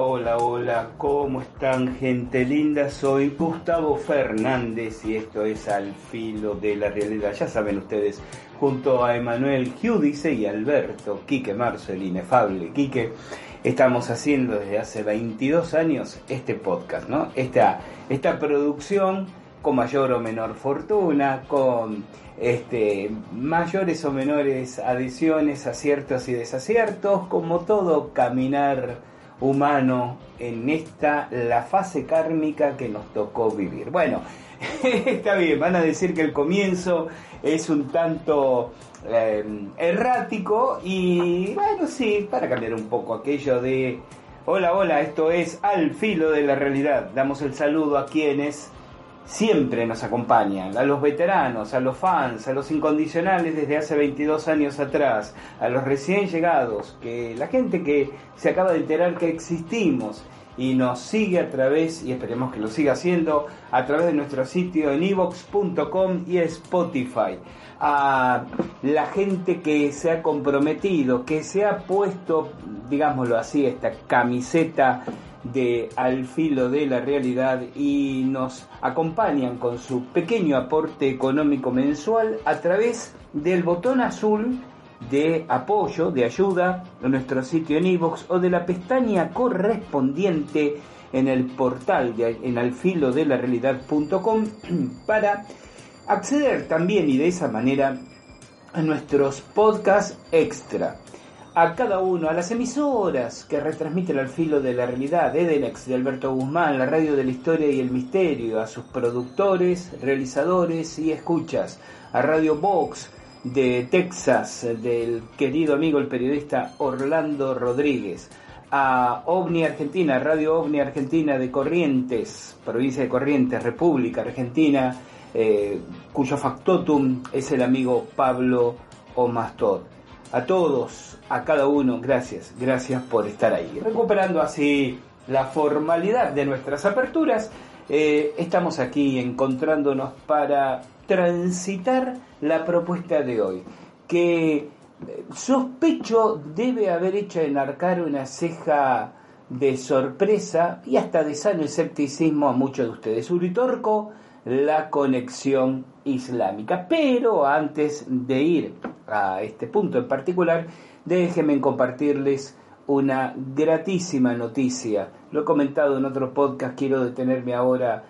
Hola, hola, ¿cómo están gente linda? Soy Gustavo Fernández y esto es Al Filo de la Realidad. Ya saben ustedes, junto a Emanuel Giudice y Alberto Quique Marzo, el inefable Quique, estamos haciendo desde hace 22 años este podcast, ¿no? Esta, esta producción con mayor o menor fortuna, con este, mayores o menores adiciones, aciertos y desaciertos, como todo caminar humano en esta, la fase kármica que nos tocó vivir. Bueno, está bien, van a decir que el comienzo es un tanto eh, errático y bueno, sí, para cambiar un poco aquello de... Hola, hola, esto es Al Filo de la Realidad. Damos el saludo a quienes siempre nos acompañan, a los veteranos, a los fans, a los incondicionales desde hace 22 años atrás, a los recién llegados, que la gente que se acaba de enterar que existimos y nos sigue a través, y esperemos que lo siga haciendo, a través de nuestro sitio en evox.com y Spotify. A la gente que se ha comprometido, que se ha puesto, digámoslo así, esta camiseta de Al filo de la realidad y nos acompañan con su pequeño aporte económico mensual a través del botón azul de apoyo, de ayuda en nuestro sitio en iVoox o de la pestaña correspondiente en el portal de, en alfilodelarrealidad.com para acceder también y de esa manera a nuestros podcasts extra a cada uno, a las emisoras que retransmiten al filo de la realidad, Edenex de Alberto Guzmán, la radio de la historia y el misterio, a sus productores, realizadores y escuchas, a Radio Box de Texas, del querido amigo el periodista Orlando Rodríguez, a OVNI Argentina, Radio OVNI Argentina de Corrientes, provincia de Corrientes, República Argentina, eh, cuyo factotum es el amigo Pablo Omastor. A todos, a cada uno, gracias, gracias por estar ahí. Recuperando así la formalidad de nuestras aperturas, eh, estamos aquí encontrándonos para transitar la propuesta de hoy, que eh, sospecho debe haber hecho enarcar una ceja de sorpresa y hasta de sano escepticismo a muchos de ustedes. Uritorco, la conexión islámica. Pero antes de ir a este punto en particular, déjenme compartirles una gratísima noticia. Lo he comentado en otro podcast, quiero detenerme ahora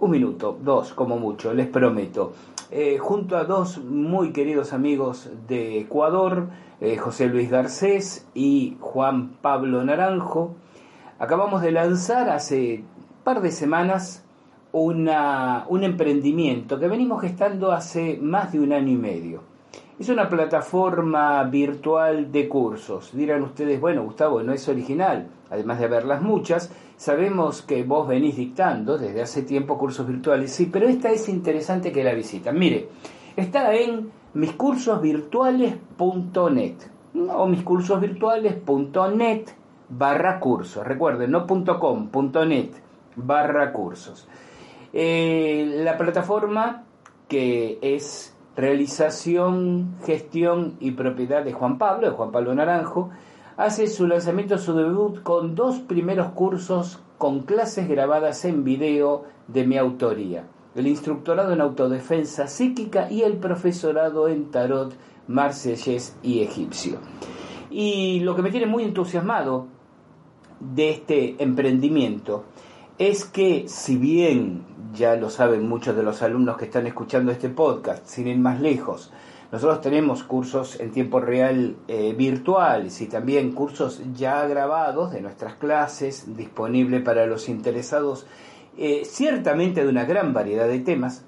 un minuto, dos como mucho, les prometo. Eh, junto a dos muy queridos amigos de Ecuador, eh, José Luis Garcés y Juan Pablo Naranjo, acabamos de lanzar hace par de semanas una, un emprendimiento que venimos gestando hace más de un año y medio. Es una plataforma virtual de cursos. Dirán ustedes, bueno, Gustavo, no es original. Además de haberlas muchas, sabemos que vos venís dictando desde hace tiempo cursos virtuales. Sí, pero esta es interesante que la visiten. Mire, está en miscursosvirtuales.net o miscursosvirtuales.net barra cursos. Recuerden, no .com, .net barra cursos. Eh, la plataforma que es realización, gestión y propiedad de Juan Pablo, de Juan Pablo Naranjo, hace su lanzamiento, su debut con dos primeros cursos con clases grabadas en video de mi autoría. El instructorado en autodefensa psíquica y el profesorado en tarot marsellés y egipcio. Y lo que me tiene muy entusiasmado de este emprendimiento es que si bien ya lo saben muchos de los alumnos que están escuchando este podcast, sin ir más lejos. Nosotros tenemos cursos en tiempo real eh, virtuales y también cursos ya grabados de nuestras clases disponibles para los interesados, eh, ciertamente de una gran variedad de temas.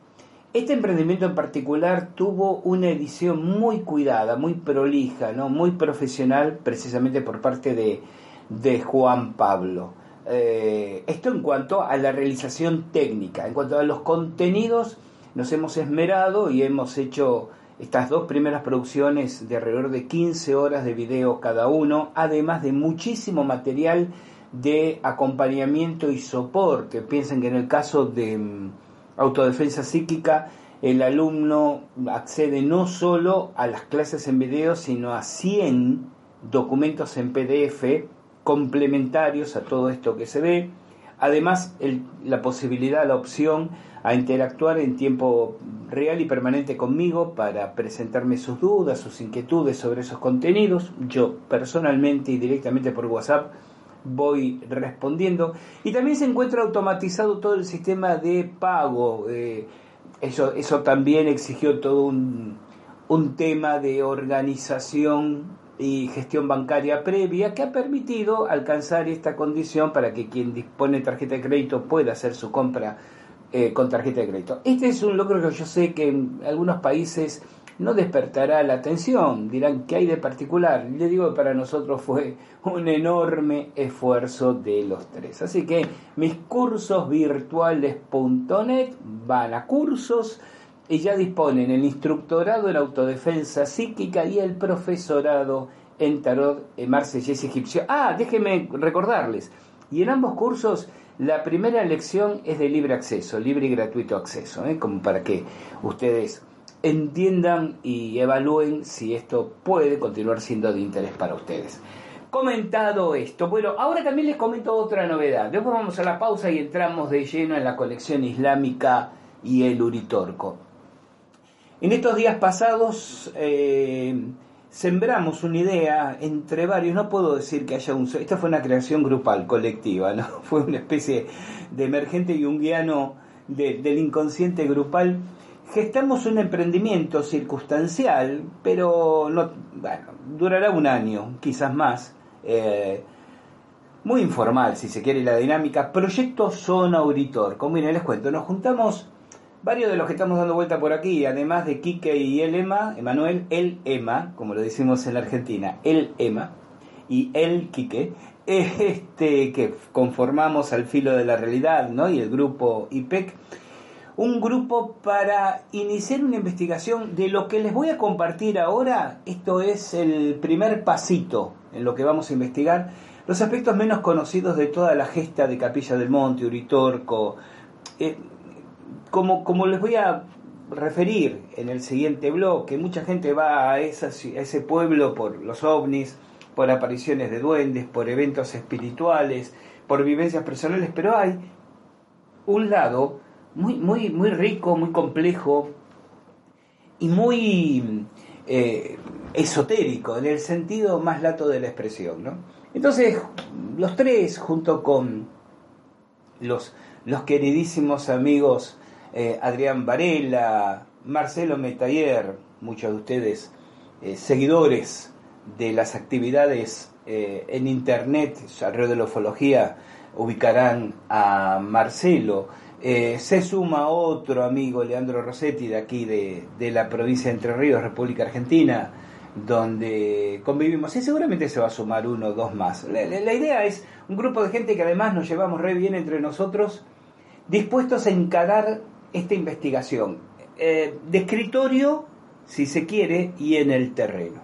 Este emprendimiento en particular tuvo una edición muy cuidada, muy prolija, ¿no? muy profesional, precisamente por parte de, de Juan Pablo. Eh, esto en cuanto a la realización técnica, en cuanto a los contenidos, nos hemos esmerado y hemos hecho estas dos primeras producciones de alrededor de 15 horas de video cada uno, además de muchísimo material de acompañamiento y soporte. Piensen que en el caso de mm, autodefensa psíquica, el alumno accede no solo a las clases en video, sino a 100 documentos en PDF complementarios a todo esto que se ve. Además, la posibilidad, la opción a interactuar en tiempo real y permanente conmigo para presentarme sus dudas, sus inquietudes sobre esos contenidos. Yo personalmente y directamente por WhatsApp voy respondiendo. Y también se encuentra automatizado todo el sistema de pago. Eh, eso, eso también exigió todo un, un tema de organización y gestión bancaria previa que ha permitido alcanzar esta condición para que quien dispone de tarjeta de crédito pueda hacer su compra eh, con tarjeta de crédito. Este es un logro que yo sé que en algunos países no despertará la atención, dirán que hay de particular. Le digo que para nosotros fue un enorme esfuerzo de los tres. Así que mis cursos virtuales.net van a cursos y ya disponen el instructorado en autodefensa psíquica y el profesorado en tarot en marsellés egipcio. Ah, déjenme recordarles. Y en ambos cursos la primera lección es de libre acceso, libre y gratuito acceso, ¿eh? como para que ustedes entiendan y evalúen si esto puede continuar siendo de interés para ustedes. Comentado esto, bueno, ahora también les comento otra novedad. Después vamos a la pausa y entramos de lleno en la colección islámica y el Uritorco. En estos días pasados eh, sembramos una idea entre varios, no puedo decir que haya un... Esta fue una creación grupal, colectiva, ¿no? Fue una especie de emergente yunguiano del inconsciente grupal gestamos un emprendimiento circunstancial, pero no, durará un año, quizás más. Eh, muy informal, si se quiere, la dinámica. Proyecto Zona Auditor. Como bien les cuento, nos juntamos varios de los que estamos dando vuelta por aquí, además de Quique y el Ema, Emanuel, el Ema, como lo decimos en la Argentina, el Ema, y el Quique, este, que conformamos al filo de la realidad, ¿no? Y el grupo IPEC un grupo para iniciar una investigación de lo que les voy a compartir ahora. Esto es el primer pasito en lo que vamos a investigar. Los aspectos menos conocidos de toda la gesta de Capilla del Monte, Uritorco. Eh, como, como les voy a referir en el siguiente bloque, mucha gente va a, a ese pueblo por los ovnis, por apariciones de duendes, por eventos espirituales, por vivencias personales, pero hay un lado muy, muy, muy rico, muy complejo y muy eh, esotérico, en el sentido más lato de la expresión. ¿no? Entonces, los tres, junto con los, los queridísimos amigos eh, Adrián Varela, Marcelo Metayer, muchos de ustedes eh, seguidores de las actividades en Internet alrededor de la ufología, ubicarán a Marcelo. Eh, se suma otro amigo, Leandro Rossetti, de aquí de, la provincia de Entre Ríos, República Argentina, donde convivimos. Y seguramente se va a sumar uno o dos más. La, idea es un grupo de gente que además nos llevamos re bien entre nosotros, dispuestos a encarar esta investigación. Eh, de escritorio, si se quiere, y en el terreno.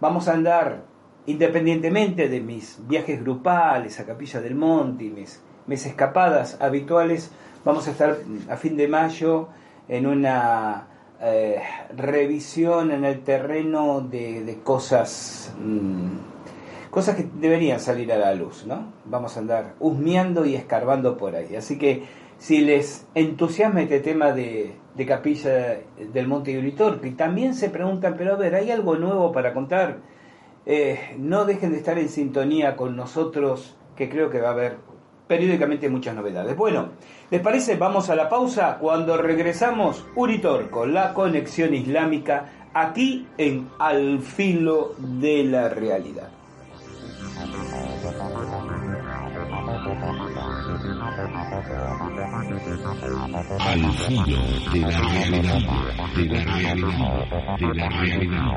Vamos a andar independientemente de mis viajes grupales a Capilla del Monte y mis, mis escapadas habituales, Vamos a estar a fin de mayo en una eh, revisión en el terreno de, cosas mm, cosas que deberían salir a la luz, ¿no? Vamos a andar husmeando y escarbando por ahí. Así que si les entusiasma este tema de, Capilla del Monte Uritorco y también se preguntan, pero a ver, ¿hay algo nuevo para contar? Eh, no dejen de estar en sintonía con nosotros, que creo que va a haber periódicamente muchas novedades. Bueno, ¿les parece? Vamos a la pausa. Cuando regresamos, Uritor con la conexión islámica aquí en Al filo de la realidad. Al filo de la realidad, de la realidad, de la realidad.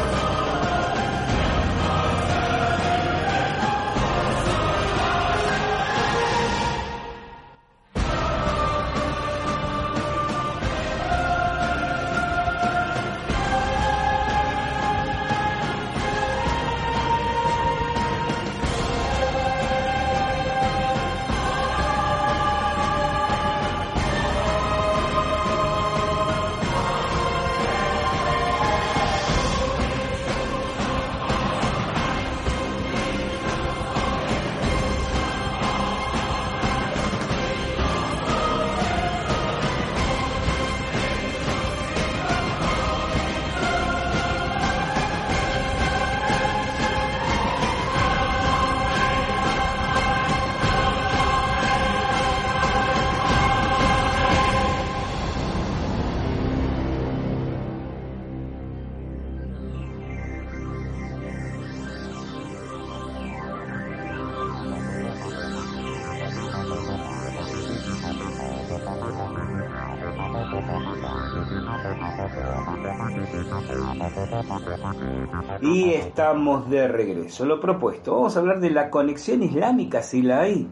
Y estamos de regreso. Lo propuesto, vamos a hablar de la conexión islámica, si la hay,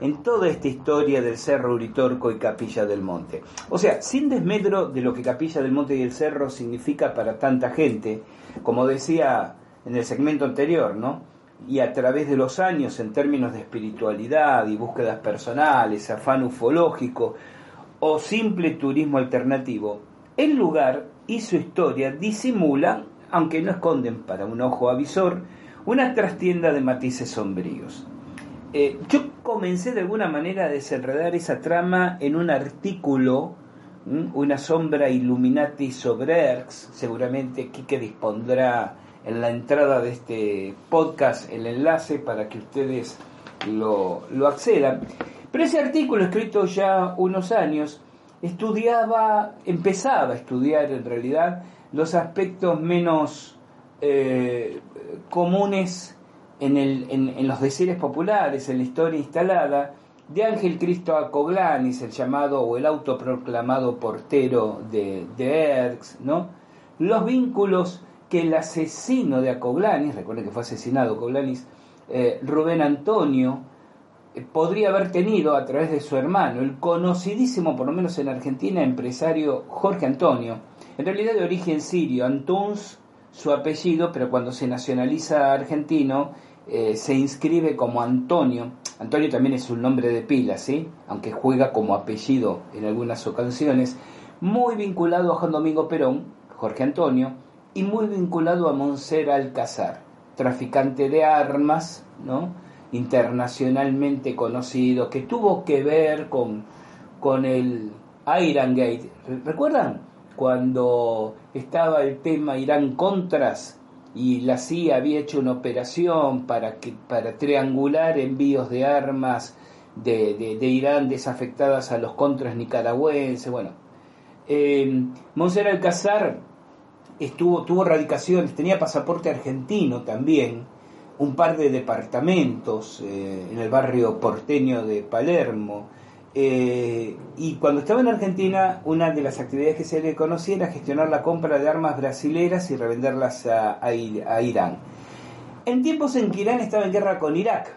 en toda esta historia del Cerro Uritorco y Capilla del Monte. O sea, sin desmedro de lo que Capilla del Monte y el Cerro significa para tanta gente, como decía en el segmento anterior, ¿no? Y a través de los años, en términos de espiritualidad y búsquedas personales, afán ufológico o simple turismo alternativo, el lugar y su historia disimulan, aunque no esconden para un ojo avisor, una trastienda de matices sombríos. Eh, yo comencé de alguna manera a desenredar esa trama en un artículo, una sombra Illuminati sobre ERX, seguramente Kike dispondrá en la entrada de este podcast el enlace para que ustedes lo, lo accedan. Pero ese artículo, escrito ya unos años, estudiaba, empezaba a estudiar en realidad los aspectos menos eh, comunes en, los decires populares, en la historia instalada, de Ángel Cristo Acoglanis, el llamado o el autoproclamado portero de, de ¿no? los vínculos que el asesino de Acoglanis, recuerden que fue asesinado Acoglanis, eh, Rubén Antonio, podría haber tenido a través de su hermano, el conocidísimo, por lo menos en Argentina, empresario Jorge Antonio, en realidad de origen sirio, Antuns su apellido, pero cuando se nacionaliza argentino eh, se inscribe como Antonio. Antonio también es un nombre de pila, ¿sí? aunque juega como apellido en algunas ocasiones, muy vinculado a Juan Domingo Perón, Jorge Antonio, y muy vinculado a Monser Alcázar, traficante de armas, ¿no? internacionalmente conocido que tuvo que ver con, con el Iran Gate. ¿Recuerdan? Cuando estaba el tema Irán-Contras y la CIA había hecho una operación para, que, para triangular envíos de armas de, de, Irán desafectadas a los contras nicaragüenses. Bueno, eh, Monser Alcázar estuvo, tuvo radicaciones, tenía pasaporte argentino también un par de departamentos eh, en el barrio porteño de Palermo. Eh, y cuando estaba en Argentina, una de las actividades que se le conocía era gestionar la compra de armas brasileras y revenderlas a, Irán. En tiempos en que Irán estaba en guerra con Irak.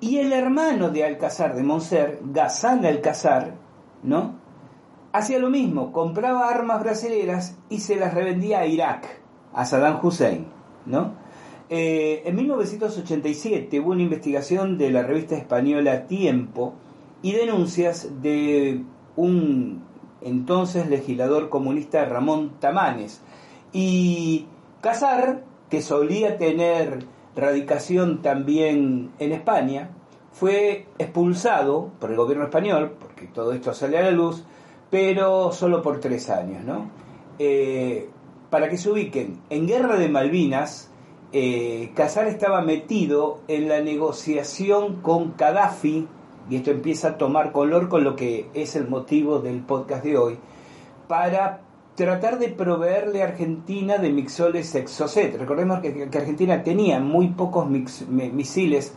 Y el hermano de Alcázar de Monser, Ghazan Alcázar, ¿no? Hacía lo mismo, compraba armas brasileras y se las revendía a Irak, a Saddam Hussein, ¿no? Eh, en 1987 hubo una investigación de la revista española Tiempo y denuncias de un entonces legislador comunista Ramón Tamanes. Y Casar, que solía tener radicación también en España, fue expulsado por el gobierno español, porque todo esto sale a la luz, pero solo por tres años. ¿no? Eh, para que se ubiquen, en Guerra de Malvinas, eh, Casar estaba metido en la negociación con Gaddafi, y esto empieza a tomar color con lo que es el motivo del podcast de hoy, para tratar de proveerle a Argentina de mixoles Exocet. Recordemos que, Argentina tenía muy pocos misiles.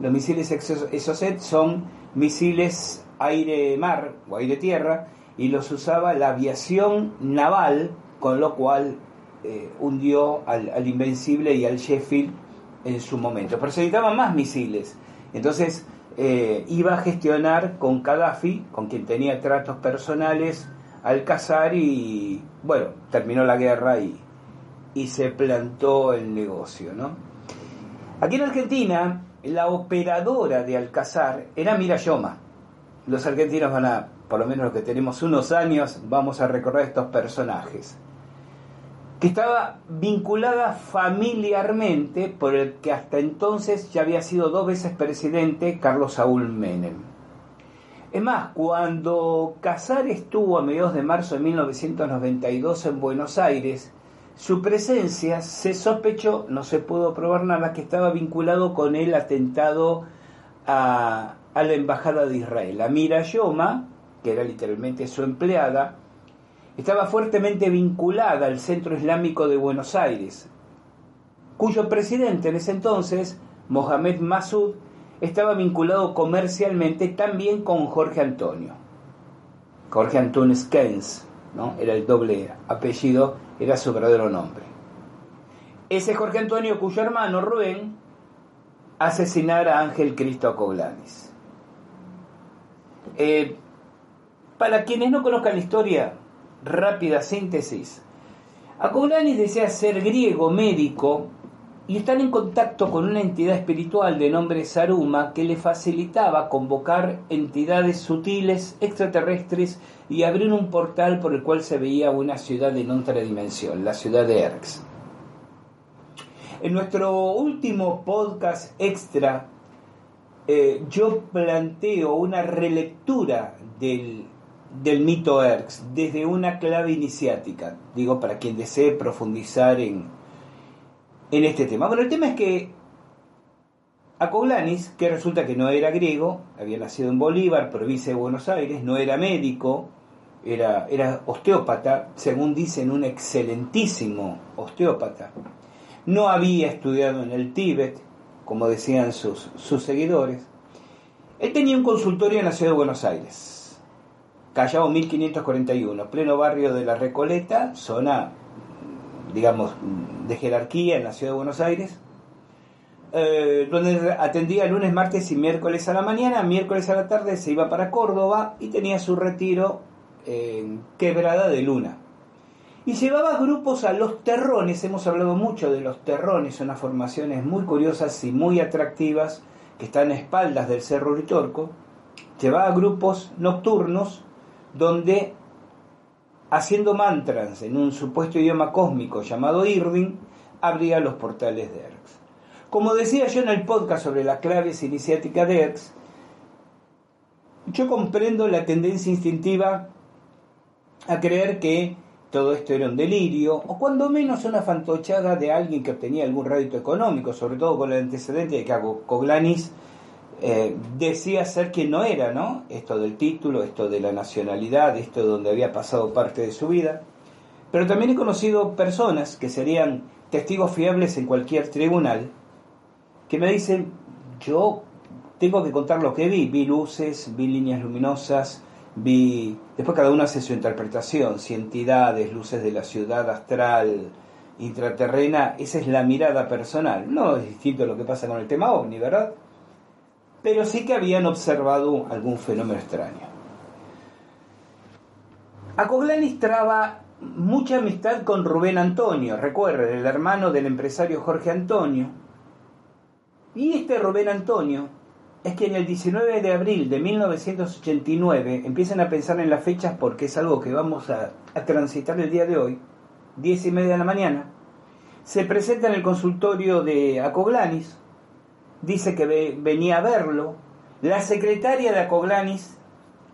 Los misiles Exocet son misiles aire-mar o aire-tierra y los usaba la aviación naval, con lo cual eh, hundió al, Invencible y al Sheffield en su momento. Pero se necesitaban más misiles. Entonces eh, iba a gestionar con Gaddafi, con quien tenía tratos personales, al cazar y bueno, terminó la guerra y, y se plantó el negocio. ¿no? Aquí en Argentina, la operadora de Alcazar era Mirayoma. Los argentinos van a, por lo menos los que tenemos unos años, vamos a recorrer estos personajes que estaba vinculada familiarmente por el que hasta entonces ya había sido dos veces presidente Carlos Saúl Menem. Es más, cuando Casar estuvo a mediados de marzo de 1992 en Buenos Aires, su presencia se sospechó, no se pudo probar nada, que estaba vinculado con el atentado a, a la embajada de Israel. Amira Yoma, que era literalmente su empleada, estaba fuertemente vinculada al Centro Islámico de Buenos Aires, cuyo presidente en ese entonces, Mohamed Massoud, estaba vinculado comercialmente también con Jorge Antonio. Jorge Antonio Keynes, ¿no? era el doble apellido era su verdadero nombre. Ese Jorge Antonio cuyo hermano Rubén asesinara a Ángel Cristo Acoglanis. Eh, para quienes no conozcan la historia, rápida síntesis. Acoglanis desea ser griego médico y están en contacto con una entidad espiritual de nombre Saruma que le facilitaba convocar entidades sutiles extraterrestres y abrir un portal por el cual se veía una ciudad en otra dimensión, la ciudad de Erx. En nuestro último podcast extra, eh, yo planteo una relectura del, del mito Erx desde una clave iniciática, digo, para quien desee profundizar en, en este tema. Bueno, el tema es que Acoglanis, que resulta que no era griego, había nacido en Bolívar, provincia de Buenos Aires, no era médico, era, era osteópata, según dicen, un excelentísimo osteópata no había estudiado en el Tíbet, como decían sus, sus seguidores. Él tenía un consultorio en la ciudad de Buenos Aires, Callao 1541, pleno barrio de la Recoleta, zona, digamos, de jerarquía en la ciudad de Buenos Aires, eh, donde atendía lunes, martes y miércoles a la mañana, miércoles a la tarde se iba para Córdoba y tenía su retiro en Quebrada de Luna. Y llevaba grupos a los terrones, hemos hablado mucho de los terrones, unas formaciones muy curiosas y muy atractivas que están a espaldas del Cerro Ritorco, llevaba grupos nocturnos donde haciendo mantras en un supuesto idioma cósmico llamado Irving, abría los portales de Erx. Como decía yo en el podcast sobre las claves iniciáticas de Erx, yo comprendo la tendencia instintiva a creer que todo esto era un delirio, o cuando menos una fantochada de alguien que obtenía algún rédito económico, sobre todo con el antecedente de que Coglanis eh, decía ser quien no era, ¿no? Esto del título, esto de la nacionalidad, esto de donde había pasado parte de su vida. Pero también he conocido personas que serían testigos fiables en cualquier tribunal, que me dicen, yo tengo que contar lo que vi, vi luces, vi líneas luminosas, vi, después cada uno hace su interpretación, si entidades, luces de la ciudad astral, intraterrena, esa es la mirada personal, no es distinto a lo que pasa con el tema ovni, ¿verdad? Pero sí que habían observado algún fenómeno extraño. Acoglanis traba mucha amistad con Rubén Antonio, recuerden, el hermano del empresario Jorge Antonio. Y este Rubén Antonio es que en el 19 de abril de 1989 empiezan a pensar en las fechas porque es algo que vamos a, transitar el día de hoy, 10 y media de la mañana, se presenta en el consultorio de Acoglanis, dice que venía a verlo, la secretaria de Acoglanis,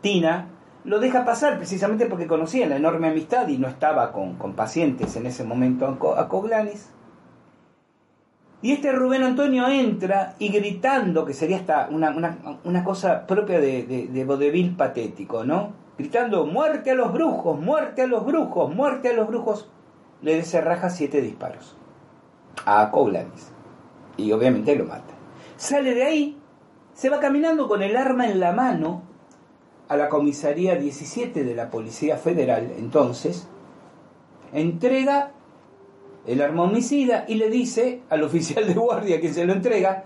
Tina, lo deja pasar precisamente porque conocía la enorme amistad y no estaba con, con pacientes en ese momento Acoglanis. Y este Rubén Antonio entra y gritando, que sería hasta una, cosa propia de, de, vodevil patético, ¿no? Gritando, muerte a los brujos, muerte a los brujos, muerte a los brujos, le deserraja siete disparos a Coglanis. Y obviamente lo mata. Sale de ahí, se va caminando con el arma en la mano a la comisaría 17 de la Policía Federal, entonces, entrega el arma homicida y le dice al oficial de guardia que se lo entrega,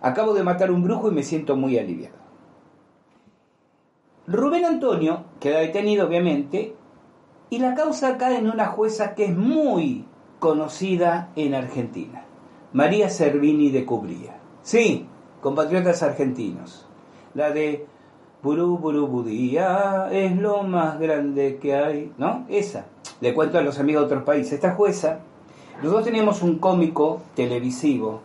acabo de matar un brujo y me siento muy aliviado. Rubén Antonio queda detenido obviamente y la causa cae en una jueza que es muy conocida en Argentina, María Servini de Cubría. Sí, compatriotas argentinos. La de Burú Burú Budía es lo más grande que hay, ¿no? Esa. Le cuento a los amigos de otros países. Esta jueza nosotros teníamos un cómico televisivo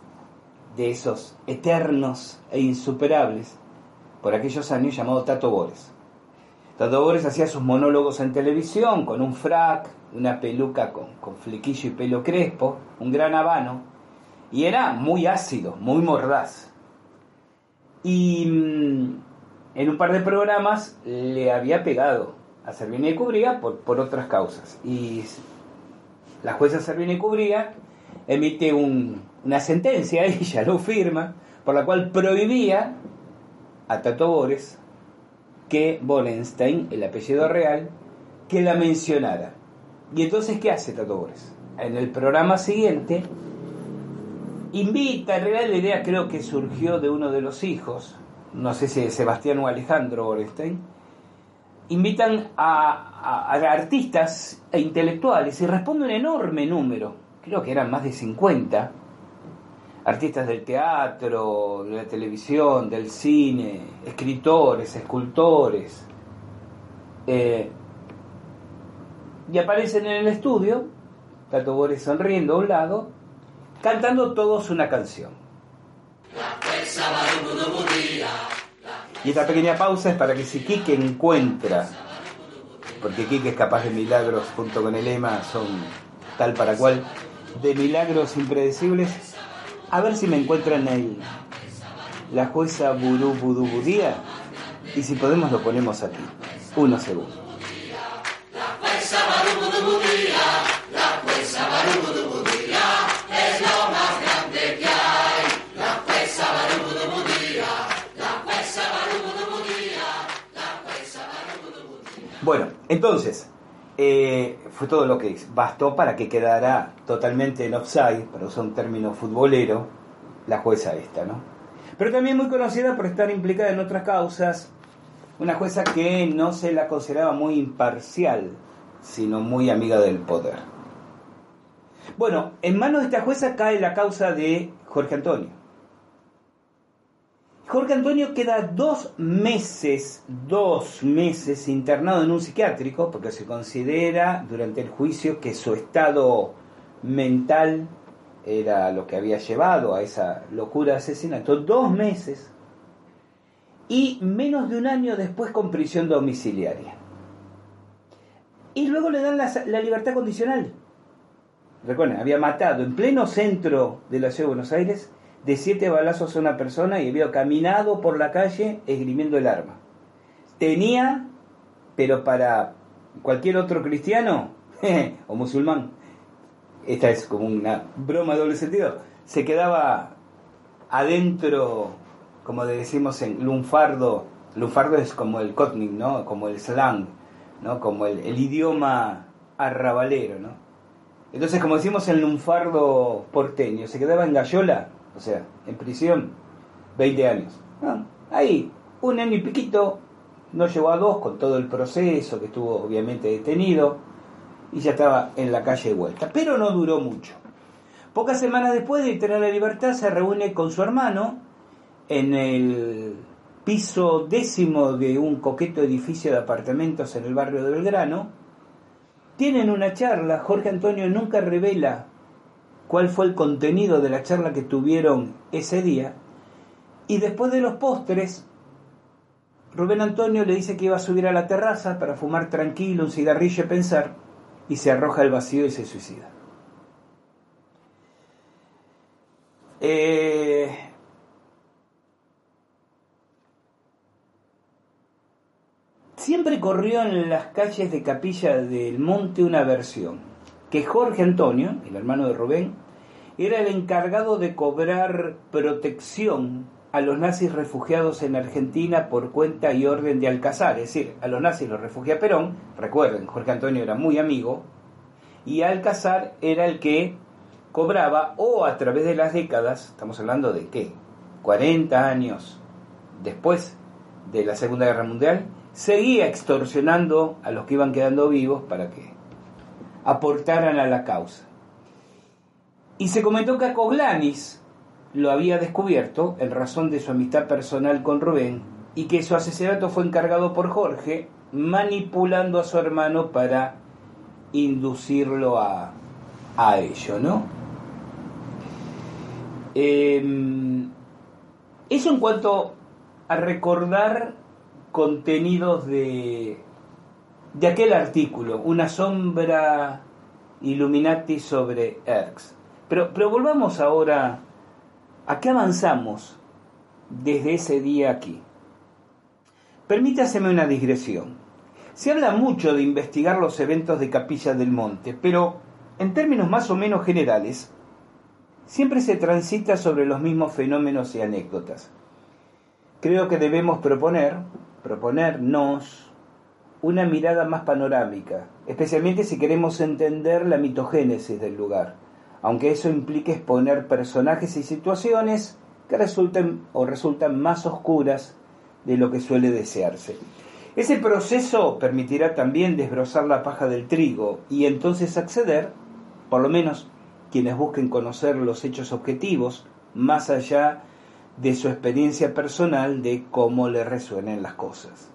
de esos eternos e insuperables por aquellos años llamado Tato Bores. Tato Bores hacía sus monólogos en televisión con un frac, una peluca con, con flequillo y pelo crespo, un gran habano, y era muy ácido, muy mordaz. Y mm, en un par de programas le había pegado a Servini Cubría por, por otras causas. Y la jueza Servini Cubría emite una sentencia, ella lo firma, por la cual prohibía a Tato Bores que Borenstein, el apellido real, que la mencionara. Y entonces, ¿qué hace Tato Bores? En el programa siguiente, invita, en realidad la idea creo que surgió de uno de los hijos, no sé si Sebastián o Alejandro Orenstein, invitan a, artistas e intelectuales y responde un enorme número, creo que eran más de 50, artistas del teatro, de la televisión, del cine, escritores, escultores, eh, y aparecen en el estudio, Tato Bores sonriendo a un lado, cantando todos una canción. Y esta pequeña pausa es para que si Quique encuentra, porque Quique es capaz de milagros junto con el Ema, son tal para cual, de milagros impredecibles, a ver si me encuentran ahí la jueza Burú Budú Budía y si podemos lo ponemos aquí. Uno segundo. La jueza Bueno, entonces, eh, fue todo lo que. Bastó para que quedara totalmente en offside, para usar un término futbolero, la jueza esta, ¿no? Pero también muy conocida por estar implicada en otras causas, una jueza que no se la consideraba muy imparcial, sino muy amiga del poder. Bueno, en manos de esta jueza cae la causa de Jorge Antonio. Jorge Antonio queda dos meses, dos meses internado en un psiquiátrico porque se considera durante el juicio que su estado mental era lo que había llevado a esa locura de asesinato. Dos meses y menos de un año después con prisión domiciliaria. Y luego le dan la, la libertad condicional. Recuerden, había matado en pleno centro de la ciudad de Buenos Aires de siete balazos a una persona y había caminado por la calle esgrimiendo el arma. Tenía, pero para cualquier otro cristiano o musulmán, esta es como una broma de doble sentido, se quedaba adentro, como decimos en lunfardo, lunfardo es como el cotnik, ¿no? como el slang, ¿no? como el, idioma arrabalero. ¿no? Entonces, como decimos en lunfardo porteño, se quedaba en gallola o sea, en prisión 20 años. Ah, ahí, un año y piquito, no llegó a dos con todo el proceso, que estuvo obviamente detenido, y ya estaba en la calle de vuelta. Pero no duró mucho. Pocas semanas después de tener la libertad, se reúne con su hermano en el piso décimo de un coqueto edificio de apartamentos en el barrio de Belgrano. Tienen una charla, Jorge Antonio nunca revela cuál fue el contenido de la charla que tuvieron ese día. Y después de los postres, Rubén Antonio le dice que iba a subir a la terraza para fumar tranquilo un cigarrillo y pensar, y se arroja al vacío y se suicida. Eh, siempre corrió en las calles de Capilla del Monte una versión que Jorge Antonio, el hermano de Rubén, era el encargado de cobrar protección a los nazis refugiados en Argentina por cuenta y orden de Alcazar, es decir, a los nazis los refugia Perón, recuerden, Jorge Antonio era muy amigo, y Alcazar era el que cobraba o a través de las décadas, estamos hablando de qué, 40 años después de la Segunda Guerra Mundial, seguía extorsionando a los que iban quedando vivos para que aportaran a la causa. Y se comentó que Coglanis lo había descubierto en razón de su amistad personal con Rubén y que su asesinato fue encargado por Jorge manipulando a su hermano para inducirlo a, a ello, ¿no? Em, eso en cuanto a recordar contenidos de, de aquel artículo, una sombra Illuminati sobre Erx. Pero, pero volvamos ahora a qué avanzamos desde ese día aquí. Permítaseme una digresión. Se habla mucho de investigar los eventos de Capilla del Monte, pero en términos más o menos generales, siempre se transita sobre los mismos fenómenos y anécdotas. Creo que debemos proponer, proponernos, una mirada más panorámica, especialmente si queremos entender la mitogénesis del lugar, aunque eso implique exponer personajes y situaciones que resulten o resultan más oscuras de lo que suele desearse. Ese proceso permitirá también desbrozar la paja del trigo y entonces acceder, por lo menos quienes busquen conocer los hechos objetivos, más allá de su experiencia personal de cómo le resuenan las cosas.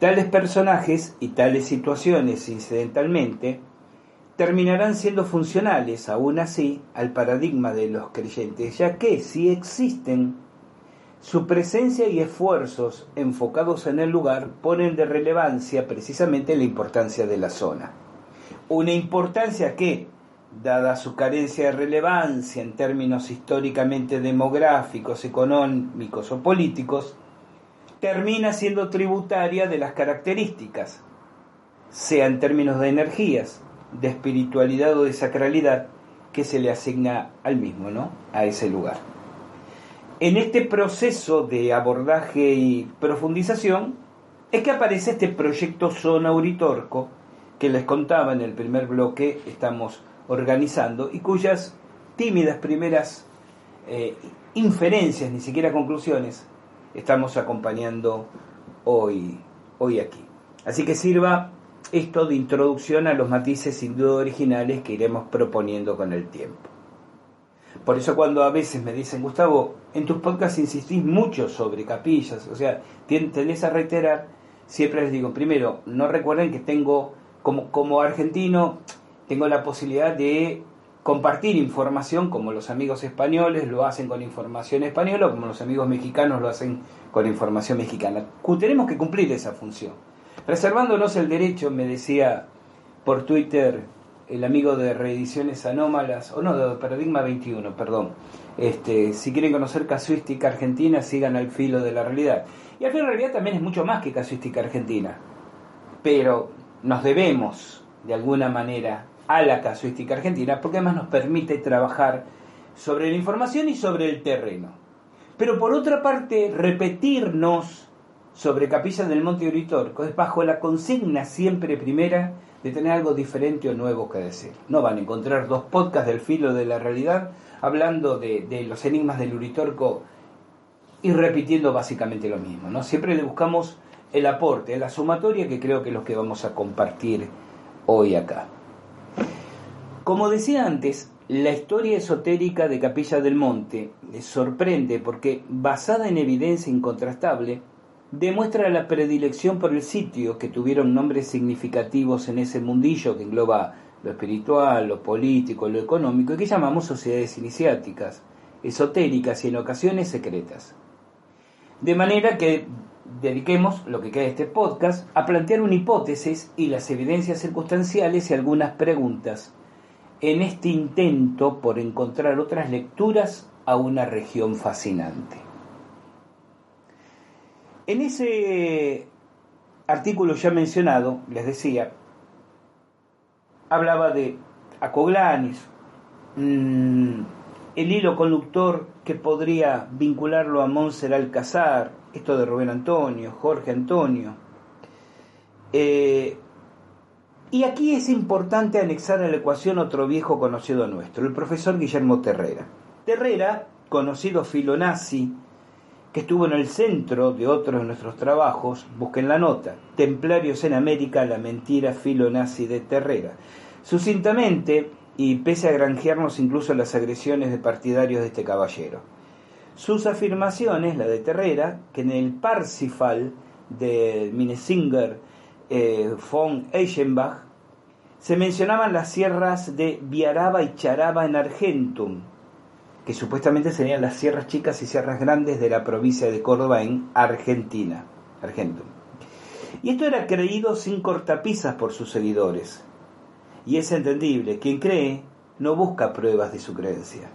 Tales personajes y tales situaciones, incidentalmente, terminarán siendo funcionales, aún así, al paradigma de los creyentes, ya que si existen, su presencia y esfuerzos enfocados en el lugar ponen de relevancia precisamente la importancia de la zona. Una importancia que, dada su carencia de relevancia en términos históricamente demográficos, económicos o políticos, termina siendo tributaria de las características, sea en términos de energías, de espiritualidad o de sacralidad, que se le asigna al mismo, ¿no? A ese lugar. En este proceso de abordaje y profundización es que aparece este proyecto Zona Uritorco que les contaba en el primer bloque estamos organizando y cuyas tímidas primeras eh, inferencias, ni siquiera conclusiones, estamos acompañando hoy, hoy aquí. Así que sirva esto de introducción a los matices sin duda originales que iremos proponiendo con el tiempo. Por eso cuando a veces me dicen, Gustavo, en tus podcasts insistís mucho sobre capillas, o sea, tenés a reiterar, siempre les digo, primero, no recuerden que tengo, como, como argentino, tengo la posibilidad de compartir información como los amigos españoles lo hacen con información española o como los amigos mexicanos lo hacen con información mexicana. Tenemos que cumplir esa función. Reservándonos el derecho, me decía por Twitter el amigo de Reediciones Anómalas, o no, de Paradigma 21, perdón. Este, si quieren conocer casuística argentina, sigan al filo de la realidad. Y al filo de la realidad también es mucho más que casuística argentina. Pero nos debemos, de alguna manera, a la casuística argentina, porque además nos permite trabajar sobre la información y sobre el terreno. Pero por otra parte, repetirnos sobre Capillas del Monte Uritorco es bajo la consigna siempre primera de tener algo diferente o nuevo que decir. No van a encontrar dos podcasts del filo de la realidad hablando de, de los enigmas del Uritorco y repitiendo básicamente lo mismo. ¿no? Siempre le buscamos el aporte, la sumatoria que creo que es lo que vamos a compartir hoy acá. Como decía antes, la historia esotérica de Capilla del Monte sorprende porque, basada en evidencia incontrastable, demuestra la predilección por el sitio que tuvieron nombres significativos en ese mundillo que engloba lo espiritual, lo político, lo económico y que llamamos sociedades iniciáticas, esotéricas y en ocasiones secretas. De manera que dediquemos lo que queda de este podcast a plantear una hipótesis y las evidencias circunstanciales y algunas preguntas en este intento por encontrar otras lecturas a una región fascinante. En ese artículo ya mencionado, les decía, hablaba de Acoglanis, mm, el hilo conductor que podría vincularlo a Monser Alcazar, esto de Rubén Antonio, Jorge Antonio, eh, y aquí es importante anexar a la ecuación otro viejo conocido nuestro, el profesor Guillermo Terrera. Terrera, conocido filonazi, que estuvo en el centro de otros de nuestros trabajos, busquen la nota, Templarios en América, la mentira filonazi de Terrera. Sucintamente, y pese a granjearnos incluso las agresiones de partidarios de este caballero. Sus afirmaciones, la de Terrera, que en el Parsifal de Minesinger eh, von Eichenbach, se mencionaban las sierras de Viaraba y Charaba en Argentum, que supuestamente serían las sierras chicas y sierras grandes de la provincia de Córdoba en Argentina, Argentum. Y esto era creído sin cortapisas por sus seguidores. Y es entendible, quien cree no busca pruebas de su creencia.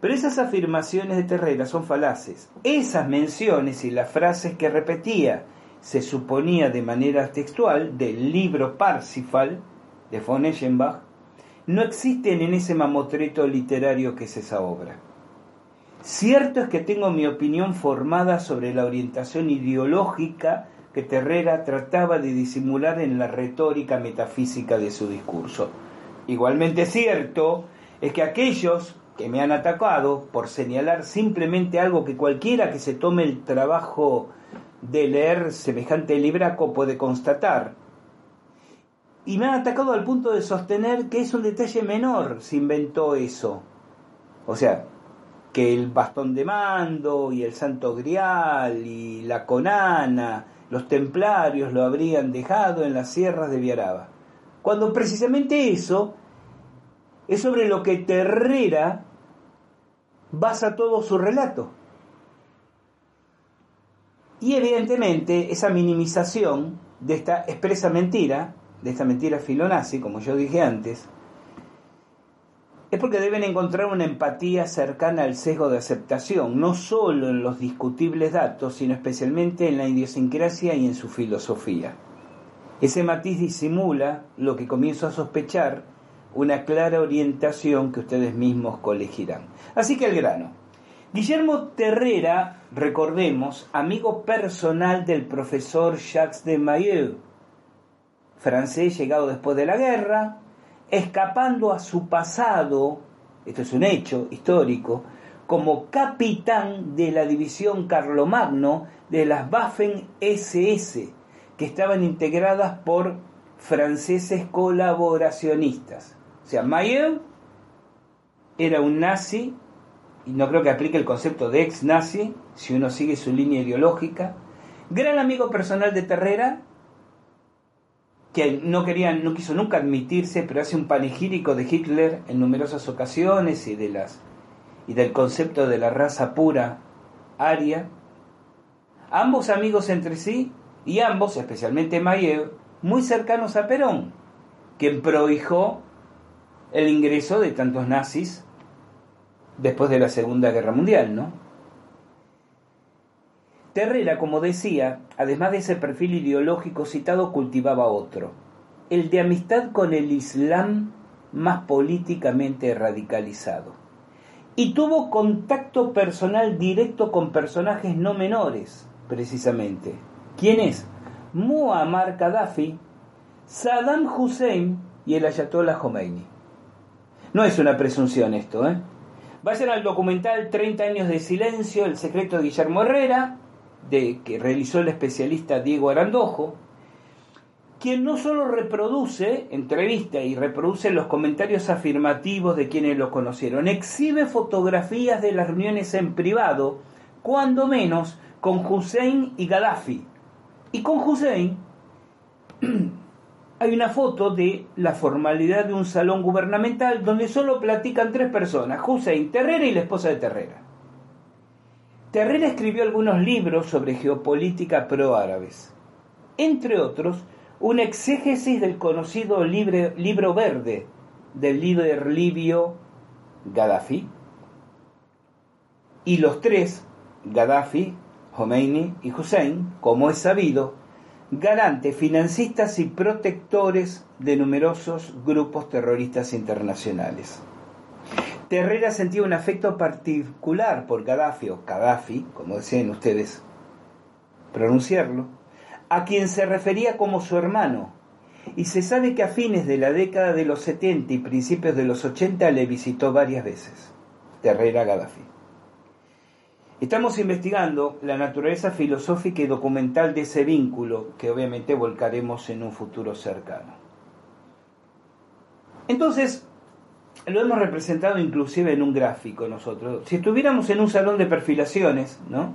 Pero esas afirmaciones de Terrera son falaces. Esas menciones y las frases que repetía se suponía de manera textual del libro Parsifal de von Eschenbach, no existen en ese mamotreto literario que es esa obra. Cierto es que tengo mi opinión formada sobre la orientación ideológica que Terrera trataba de disimular en la retórica metafísica de su discurso. Igualmente cierto es que aquellos que me han atacado por señalar simplemente algo que cualquiera que se tome el trabajo de leer semejante libraco puede constatar. Y me han atacado al punto de sostener que es un detalle menor se inventó eso. O sea, que el bastón de mando y el santo grial y la conana, los templarios lo habrían dejado en las sierras de Viaraba. Cuando precisamente eso es sobre lo que Terrera basa todo su relato. Y evidentemente esa minimización de esta expresa mentira, de esta mentira filonazi, como yo dije antes, es porque deben encontrar una empatía cercana al sesgo de aceptación, no solo en los discutibles datos, sino especialmente en la idiosincrasia y en su filosofía. Ese matiz disimula lo que comienzo a sospechar, una clara orientación que ustedes mismos colegirán. Así que el grano. Guillermo Terrera, recordemos, amigo personal del profesor Jacques de Maillot, francés llegado después de la guerra, escapando a su pasado, esto es un hecho histórico, como capitán de la división Carlomagno de las Waffen SS, que estaban integradas por franceses colaboracionistas. O sea, Mayer era un nazi, y no creo que aplique el concepto de ex-nazi, si uno sigue su línea ideológica, gran amigo personal de Terrera, que no quería, no quiso nunca admitirse, pero hace un panegírico de Hitler en numerosas ocasiones y de las y del concepto de la raza pura aria. Ambos amigos entre sí y ambos, especialmente Mayer, muy cercanos a Perón, quien prohijó el ingreso de tantos nazis después de la Segunda Guerra Mundial, ¿no? Terrera, como decía, además de ese perfil ideológico citado, cultivaba otro, el de amistad con el Islam más políticamente radicalizado. Y tuvo contacto personal directo con personajes no menores, precisamente. ¿Quién es? Muammar Gaddafi, Saddam Hussein y el Ayatollah Khomeini. No es una presunción esto, ¿eh? Vayan al documental 30 años de silencio, El secreto de Guillermo Herrera, de, que realizó el especialista Diego Arandojo, quien no solo reproduce, entrevista y reproduce los comentarios afirmativos de quienes lo conocieron, exhibe fotografías de las reuniones en privado, cuando menos con Hussein y Gaddafi. Y con Hussein hay una foto de la formalidad de un salón gubernamental donde solo platican tres personas, Hussein, Terrera y la esposa de Terrera. Terrera escribió algunos libros sobre geopolítica pro-árabes, entre otros, una exégesis del conocido libro verde del líder libio Gaddafi, y los tres, Gaddafi, Khomeini y Hussein, como es sabido, garantes, financistas y protectores de numerosos grupos terroristas internacionales. Terrera sentía un afecto particular por Gaddafi, o Gaddafi, como decían ustedes pronunciarlo, a quien se refería como su hermano, y se sabe que a fines de la década de los 70 y principios de los 80 le visitó varias veces. Terrera Gaddafi. Estamos investigando la naturaleza filosófica y documental de ese vínculo, que obviamente volcaremos en un futuro cercano. Entonces, lo hemos representado inclusive en un gráfico nosotros. Si estuviéramos en un salón de perfilaciones, ¿no?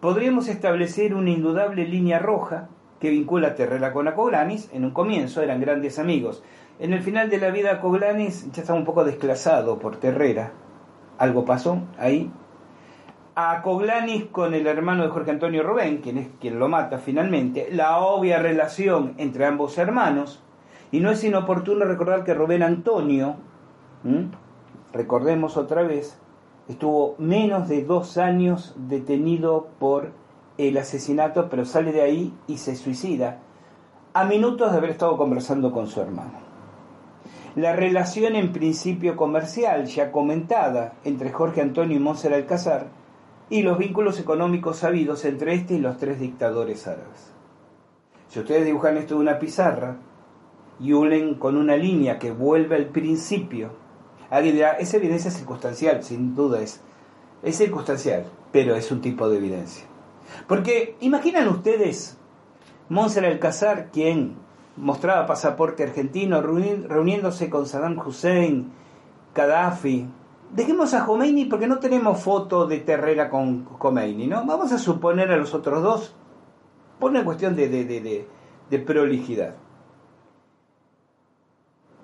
Podríamos establecer una indudable línea roja que vincula a Terrera con Acoglanis. En un comienzo eran grandes amigos. En el final de la vida Acoglanis ya estaba un poco desclasado por Terrera. Algo pasó ahí. A Acoglanis con el hermano de Jorge Antonio Rubén, quien es quien lo mata finalmente. La obvia relación entre ambos hermanos. Y no es inoportuno recordar que Rubén Antonio. Recordemos otra vez, estuvo menos de dos años detenido por el asesinato, pero sale de ahí y se suicida, a minutos de haber estado conversando con su hermano. La relación en principio comercial, ya comentada, entre Jorge Antonio y Monser Alcázar, y los vínculos económicos sabidos entre este y los tres dictadores árabes. Si ustedes dibujan esto en una pizarra y unen con una línea que vuelve al principio, alguien dirá, es evidencia circunstancial, sin duda es, es circunstancial, pero es un tipo de evidencia. Porque imaginan ustedes Monser Alcázar, quien mostraba pasaporte argentino, reuniéndose con Saddam Hussein, Gaddafi. Dejemos a Khomeini porque no tenemos foto de Terrera con Khomeini, ¿no? Vamos a suponer a los otros dos por una cuestión de, de, de, de prolijidad.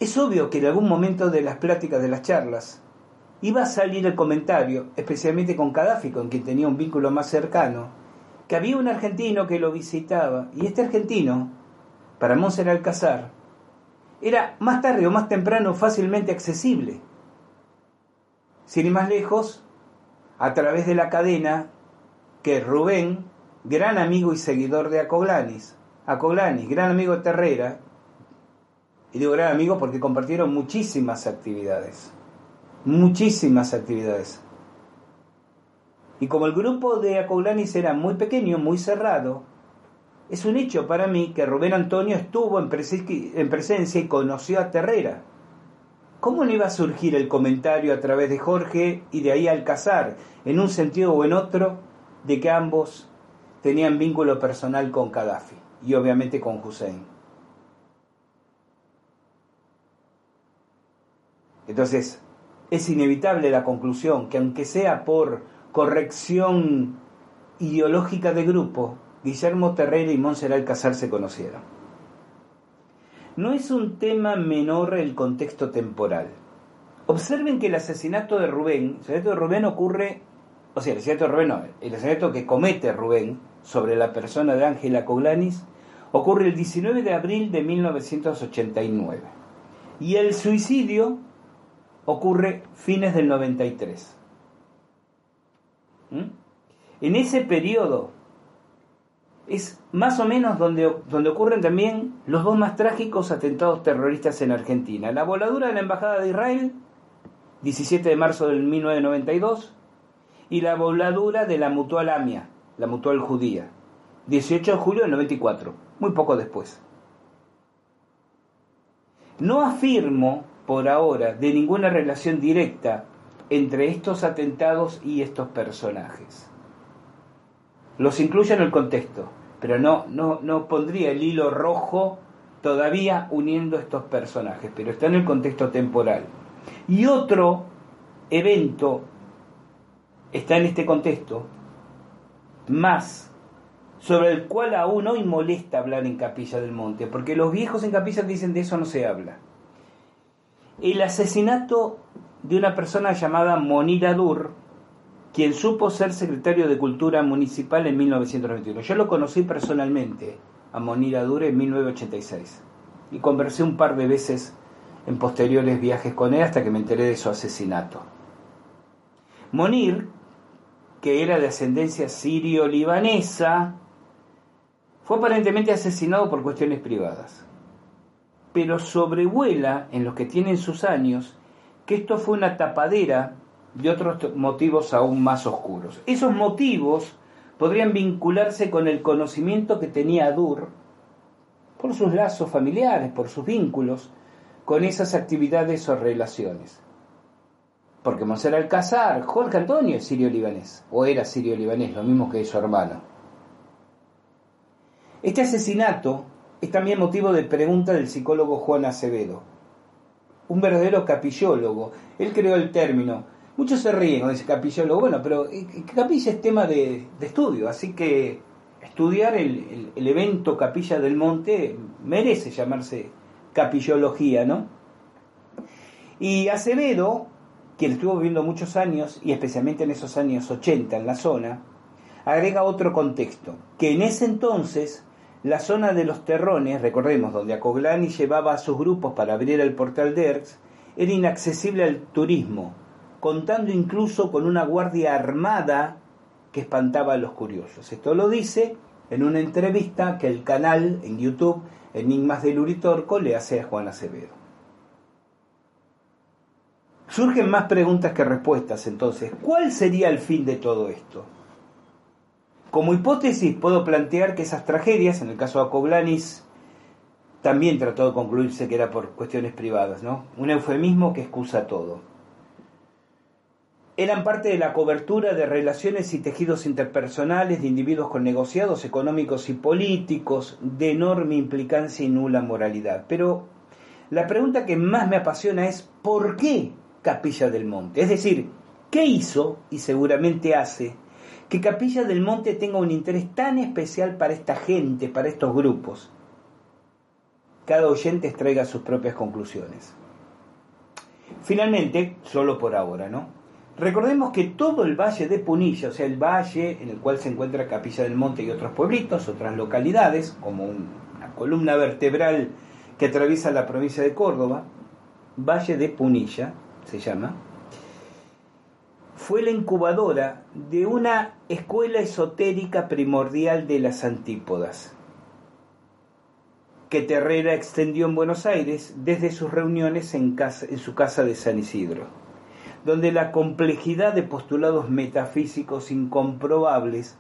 Es obvio que en algún momento de las pláticas, de las charlas, iba a salir el comentario, especialmente con Gaddafi, con quien tenía un vínculo más cercano, que había un argentino que lo visitaba, y este argentino para Monser Alcázar era más tarde o más temprano fácilmente accesible. Sin ir más lejos, a través de la cadena que Rubén, gran amigo y seguidor de Acoglanis, Acoglanis, gran amigo de Terrera, y digo gran amigo porque compartieron muchísimas actividades, muchísimas actividades. Y como el grupo de Acoglanis era muy pequeño, muy cerrado, es un hecho para mí que Rubén Antonio estuvo en, presencia y conoció a Terrera. ¿Cómo no iba a surgir el comentario a través de Jorge y de ahí Alcázar, en un sentido o en otro, de que ambos tenían vínculo personal con Gaddafi y obviamente con Hussein? Entonces, es inevitable la conclusión que aunque sea por corrección ideológica de grupo, Guillermo Terrera y Monserrat Alcázar se conocieron. No es un tema menor el contexto temporal. Observen que el asesinato de Rubén, el asesinato de Rubén ocurre, o sea, el asesinato de Rubén no, el asesinato que comete Rubén sobre la persona de Ángela Coglanis ocurre el 19 de abril de 1989 y el suicidio ocurre fines del 93. ¿Mm? En ese periodo es más o menos donde, donde ocurren también los dos más trágicos atentados terroristas en Argentina. La voladura de la Embajada de Israel, 17 de marzo del 1992, y la voladura de la Mutual Amia, la Mutual Judía, 18 de julio del 94, muy poco después. No afirmo por ahora de ninguna relación directa entre estos atentados y estos personajes. Los incluyo en el contexto pero no, no, no pondría el hilo rojo todavía uniendo estos personajes, pero está en el contexto temporal. Y otro evento está en este contexto, más, sobre el cual aún hoy molesta hablar en Capilla del Monte, porque los viejos en Capilla dicen de eso no se habla. El asesinato de una persona llamada Monira Dur, quien supo ser secretario de Cultura Municipal en 1991. Yo lo conocí personalmente a Monir Adure en 1986 y conversé un par de veces en posteriores viajes con él hasta que me enteré de su asesinato. Monir, que era de ascendencia sirio-libanesa, fue aparentemente asesinado por cuestiones privadas. Pero sobrevuela en los que tienen sus años que esto fue una tapadera de otros motivos aún más oscuros. Esos motivos podrían vincularse con el conocimiento que tenía Dur por sus lazos familiares, por sus vínculos con esas actividades o relaciones. Porque Monser Alcázar, Jorge Antonio es sirio-libanés, o era sirio-libanés, lo mismo que su hermano. Este asesinato es también motivo de pregunta del psicólogo Juan Acevedo, un verdadero capillólogo. Él creó el término Muchos se ríen con ese capillólogo, bueno, pero eh, capilla es tema de, estudio, así que estudiar el, evento Capilla del Monte merece llamarse capillología, ¿no? Y Acevedo, quien estuvo viviendo muchos años, y especialmente en esos años 80 en la zona, agrega otro contexto, que en ese entonces la zona de los terrones, recordemos, donde Acoglani llevaba a sus grupos para abrir el portal de Erx, era inaccesible al turismo, contando incluso con una guardia armada que espantaba a los curiosos. Esto lo dice en una entrevista que el canal en YouTube Enigmas del Uritorco le hace a Juan Acevedo. Surgen más preguntas que respuestas entonces. ¿Cuál sería el fin de todo esto? Como hipótesis puedo plantear que esas tragedias, en el caso de Acoblanis, también trató de concluirse que era por cuestiones privadas, ¿no? Un eufemismo que excusa todo. Eran parte de la cobertura de relaciones y tejidos interpersonales de individuos con negociados económicos y políticos de enorme implicancia y nula moralidad. Pero la pregunta que más me apasiona es ¿por qué Capilla del Monte? Es decir, ¿qué hizo y seguramente hace que Capilla del Monte tenga un interés tan especial para esta gente, para estos grupos? cada oyente extraiga sus propias conclusiones. Finalmente, solo por ahora, ¿no? Recordemos que todo el valle de Punilla, o sea, el valle en el cual se encuentra Capilla del Monte y otros pueblitos, otras localidades, como una columna vertebral que atraviesa la provincia de Córdoba, Valle de Punilla se llama, fue la incubadora de una escuela esotérica primordial de las antípodas, que Terrera extendió en Buenos Aires desde sus reuniones en, en su casa de San Isidro, donde la complejidad de postulados metafísicos incomprobables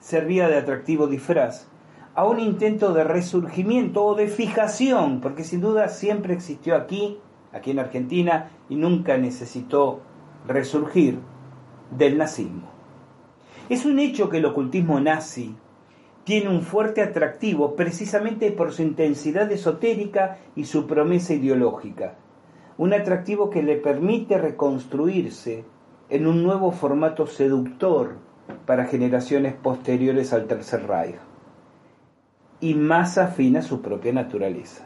servía de atractivo disfraz a un intento de resurgimiento o de fijación, porque sin duda siempre existió aquí, aquí en Argentina, y nunca necesitó resurgir del nazismo. Es un hecho que el ocultismo nazi tiene un fuerte atractivo precisamente por su intensidad esotérica y su promesa ideológica. Un atractivo que le permite reconstruirse en un nuevo formato seductor para generaciones posteriores al Tercer Reich y más afín a su propia naturaleza.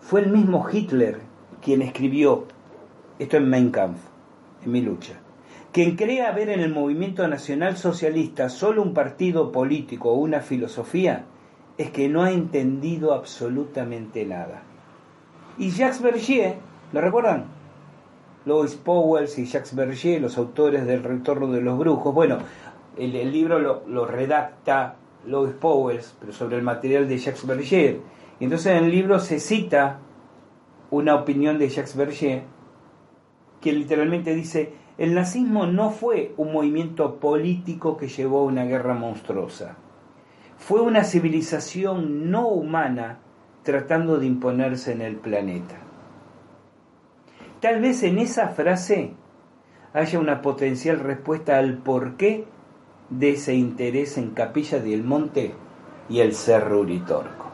Fue el mismo Hitler quien escribió esto en Mein Kampf, en mi lucha quien crea ver en el movimiento nacional socialista solo un partido político o una filosofía, es que no ha entendido absolutamente nada. Y Jacques ¿lo recuerdan? Louis Powells y Jacques los autores del Retorno de los Brujos. Bueno, el, libro lo, redacta Louis Powells, pero sobre el material de Jacques. Y entonces en el libro se cita una opinión de Jacques Bergier que literalmente dice, el nazismo no fue un movimiento político que llevó a una guerra monstruosa. Fue una civilización no humana tratando de imponerse en el planeta. Tal vez en esa frase haya una potencial respuesta al porqué de ese interés en Capilla del Monte y el Cerro Uritorco.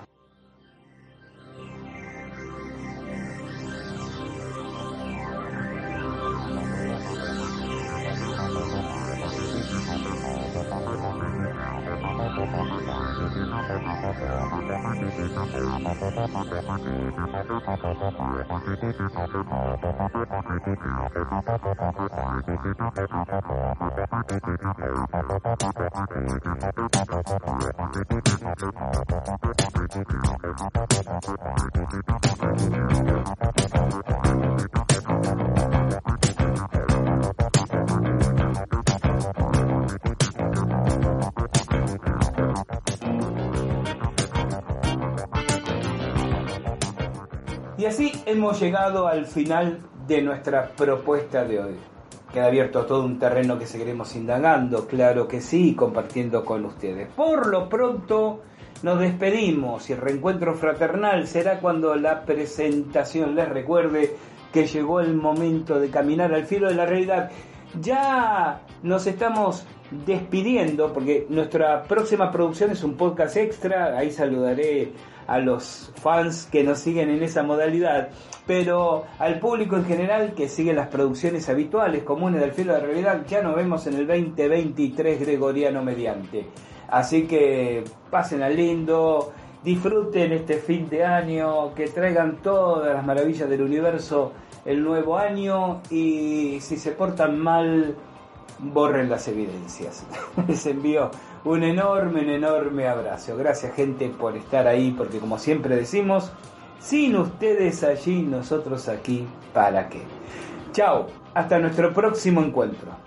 Hemos llegado al final de nuestra propuesta de hoy. Queda abierto todo un terreno que seguiremos indagando, claro que sí, compartiendo con ustedes. Por lo pronto nos despedimos y el reencuentro fraternal será cuando la presentación les recuerde que llegó el momento de caminar al filo de la realidad. Ya nos estamos despidiendo porque nuestra próxima producción es un podcast extra, ahí saludaré a los fans que nos siguen en esa modalidad, pero al público en general que sigue las producciones habituales, comunes del filo de realidad, ya nos vemos en el 2023 gregoriano mediante. Así que pasen al lindo, disfruten este fin de año, que traigan todas las maravillas del universo el nuevo año y si se portan mal, borren las evidencias. Les envío un enorme, un enorme abrazo. Gracias gente por estar ahí, porque como siempre decimos, sin ustedes allí, nosotros aquí, ¿para qué? Chao, hasta nuestro próximo encuentro.